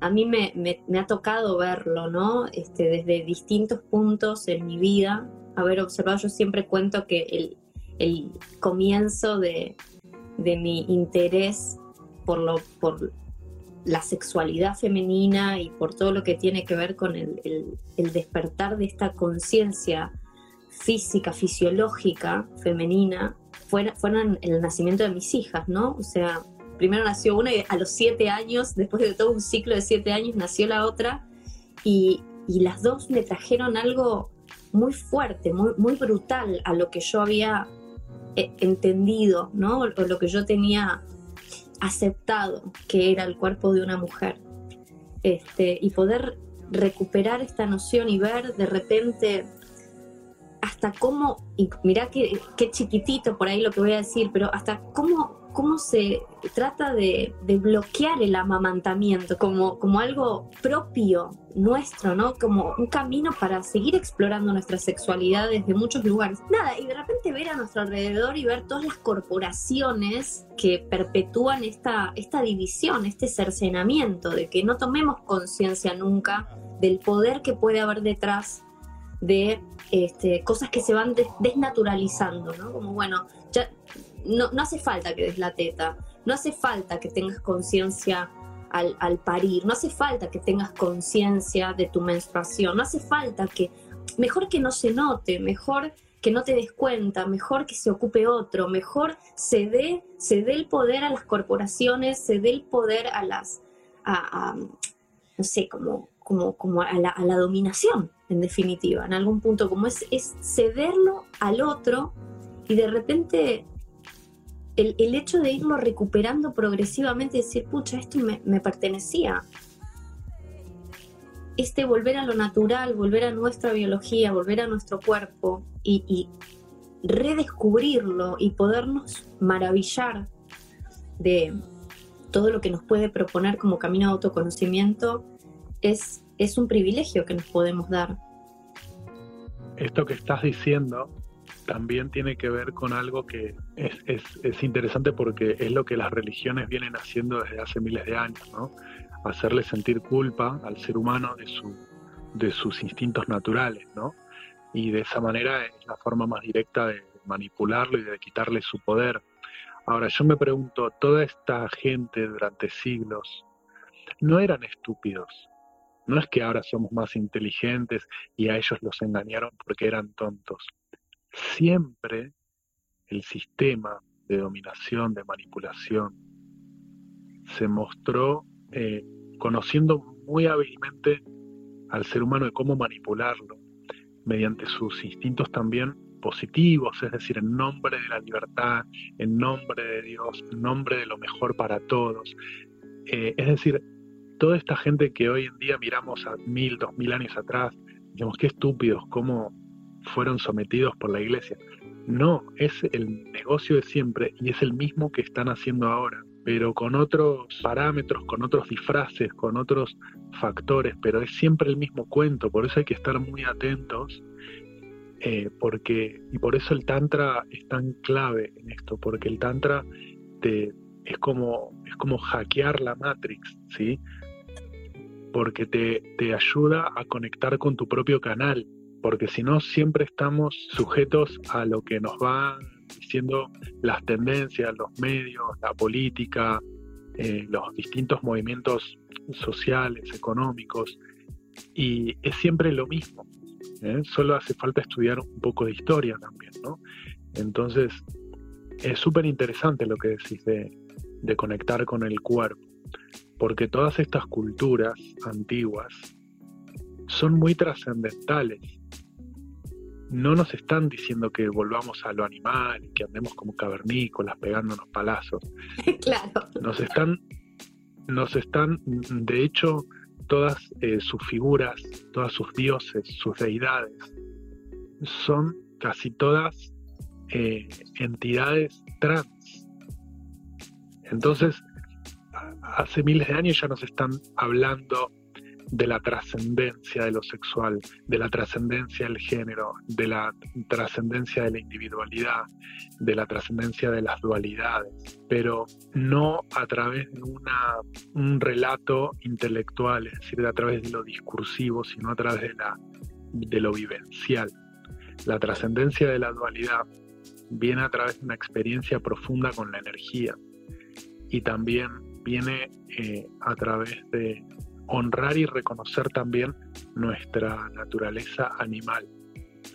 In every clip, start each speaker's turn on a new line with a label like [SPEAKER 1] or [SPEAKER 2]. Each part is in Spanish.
[SPEAKER 1] A mí me, ha tocado verlo, ¿no? Este, desde distintos puntos en mi vida, haber observado, yo siempre cuento que el, comienzo de, mi interés por la sexualidad femenina y por todo lo que tiene que ver con el, despertar de esta conciencia física, fisiológica, femenina, fueron el nacimiento de mis hijas, ¿no? O sea, primero nació una y a los siete años, después de todo un ciclo de siete años, nació la otra y, las dos me trajeron algo muy fuerte, muy, muy brutal a lo que yo había eh, entendido, ¿no? O lo que yo tenía aceptado que era el cuerpo de una mujer. Este, y poder recuperar esta noción y ver de repente hasta cómo, y mirá qué, qué chiquitito por ahí lo que voy a decir, pero hasta cómo cómo se trata de, bloquear el amamantamiento como, como algo propio nuestro, ¿no? Como un camino para seguir explorando nuestra sexualidad desde muchos lugares. Nada, y de repente ver a nuestro alrededor y ver todas las corporaciones que perpetúan esta, esta división, este cercenamiento, de que no tomemos conciencia nunca del poder que puede haber detrás de este, cosas que se van desnaturalizando, ¿no? Como bueno, ya no, hace falta que des la teta, no hace falta que tengas conciencia al, parir, no hace falta que tengas conciencia de tu menstruación, no hace falta que, mejor que no se note, mejor que no te des cuenta, mejor que se ocupe otro, mejor se dé, se dé el poder a las corporaciones, se dé el poder a las, a, no sé, como, como, como a, la, dominación, en definitiva, en algún punto, como es, cederlo al otro y de repente el, hecho de irlo recuperando progresivamente y decir, pucha, esto me, pertenecía. Este volver a lo natural, volver a nuestra biología, volver a nuestro cuerpo y, redescubrirlo y podernos maravillar de todo lo que nos puede proponer como camino de autoconocimiento, es, es un privilegio que nos podemos dar.
[SPEAKER 2] Esto que estás diciendo también tiene que ver con algo que es, interesante porque es lo que las religiones vienen haciendo desde hace miles de años, ¿no? Hacerle sentir culpa al ser humano de, su, de sus instintos naturales, ¿no? Y de esa manera es la forma más directa de manipularlo y de quitarle su poder. Ahora, yo me pregunto, toda esta gente durante siglos no eran estúpidos. No es que ahora somos más inteligentes y a ellos los engañaron porque eran tontos siempre el sistema de dominación, de manipulación, se mostró eh, conociendo muy hábilmente al ser humano de cómo manipularlo, mediante sus instintos también positivos, es decir, en nombre de la libertad, en nombre de Dios, en nombre de lo mejor para todos. Eh, es decir, toda esta gente que hoy en día miramos a mil, dos mil años atrás, digamos, qué estúpidos, cómo fueron sometidos por la iglesia. No, es el negocio de siempre y es el mismo que están haciendo ahora, pero con otros parámetros, con otros disfraces, con otros factores, pero es siempre el mismo cuento, por eso hay que estar muy atentos. Eh, porque, y por eso el Tantra es tan clave en esto, porque el Tantra te, es, como, es como hackear la Matrix, ¿sí? Porque te, te ayuda a conectar con tu propio canal, porque si no siempre estamos sujetos a lo que nos van diciendo las tendencias, los medios, la política, eh, los distintos movimientos sociales, económicos, y es siempre lo mismo. ¿eh? Solo hace falta estudiar un poco de historia también, ¿no? Entonces, es súper interesante lo que decís de, de conectar con el cuerpo, porque todas estas culturas antiguas son muy trascendentales no nos están diciendo que volvamos a lo animal, que andemos como cavernícolas pegándonos palazos.
[SPEAKER 1] claro.
[SPEAKER 2] Nos están, nos están, de hecho, todas eh, sus figuras, todas sus dioses, sus deidades, son casi todas eh, entidades trans. Entonces, hace miles de años ya nos están hablando de la trascendencia de lo sexual, de la trascendencia del género, de la trascendencia de la individualidad, de la trascendencia de las dualidades, pero no a través de una, un relato intelectual, es decir, a través de lo discursivo, sino a través de, la, de lo vivencial. La trascendencia de la dualidad viene a través de una experiencia profunda con la energía y también viene eh, a través de honrar y reconocer también nuestra naturaleza animal.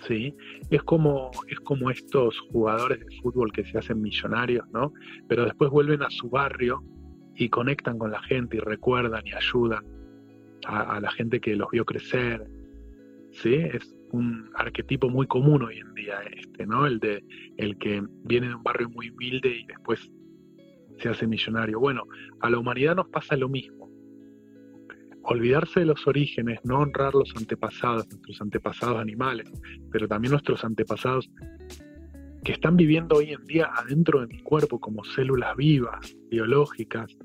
[SPEAKER 2] ¿sí? Es, como, es como estos jugadores de fútbol que se hacen millonarios, ¿no? pero después vuelven a su barrio y conectan con la gente y recuerdan y ayudan a, a la gente que los vio crecer. ¿sí? Es un arquetipo muy común hoy en día este, ¿no? El de el que viene de un barrio muy humilde y después se hace millonario. Bueno, a la humanidad nos pasa lo mismo. Olvidarse de los orígenes, no honrar los antepasados, nuestros antepasados animales, pero también nuestros antepasados que están viviendo hoy en día adentro de mi cuerpo como células vivas, biológicas.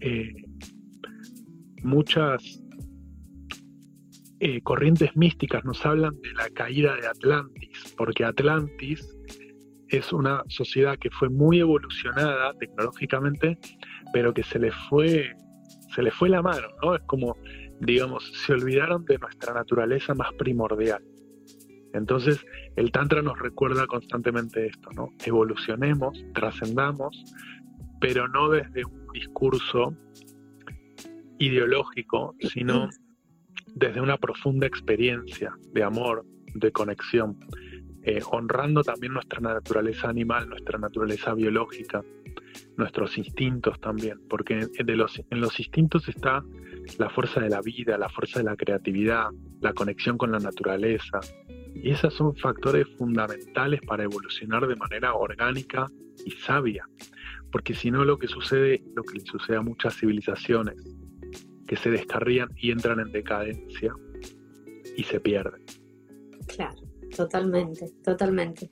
[SPEAKER 2] Eh, muchas eh, corrientes místicas nos hablan de la caída de Atlantis, porque Atlantis es una sociedad que fue muy evolucionada tecnológicamente, pero que se le fue, se le fue la mano, ¿no? Es como, digamos, se olvidaron de nuestra naturaleza más primordial. Entonces, el Tantra nos recuerda constantemente esto, ¿no? Evolucionemos, trascendamos, pero no desde un discurso ideológico, sino desde una profunda experiencia de amor, de conexión, eh, honrando también nuestra naturaleza animal, nuestra naturaleza biológica, nuestros instintos también, porque en los instintos está la fuerza de la vida, la fuerza de la creatividad, la conexión con la naturaleza. Y esos son factores fundamentales para evolucionar de manera orgánica y sabia, porque si no lo que sucede, lo que le sucede a muchas civilizaciones, que se descarrían y entran en decadencia y se pierden.
[SPEAKER 1] Claro, totalmente, totalmente.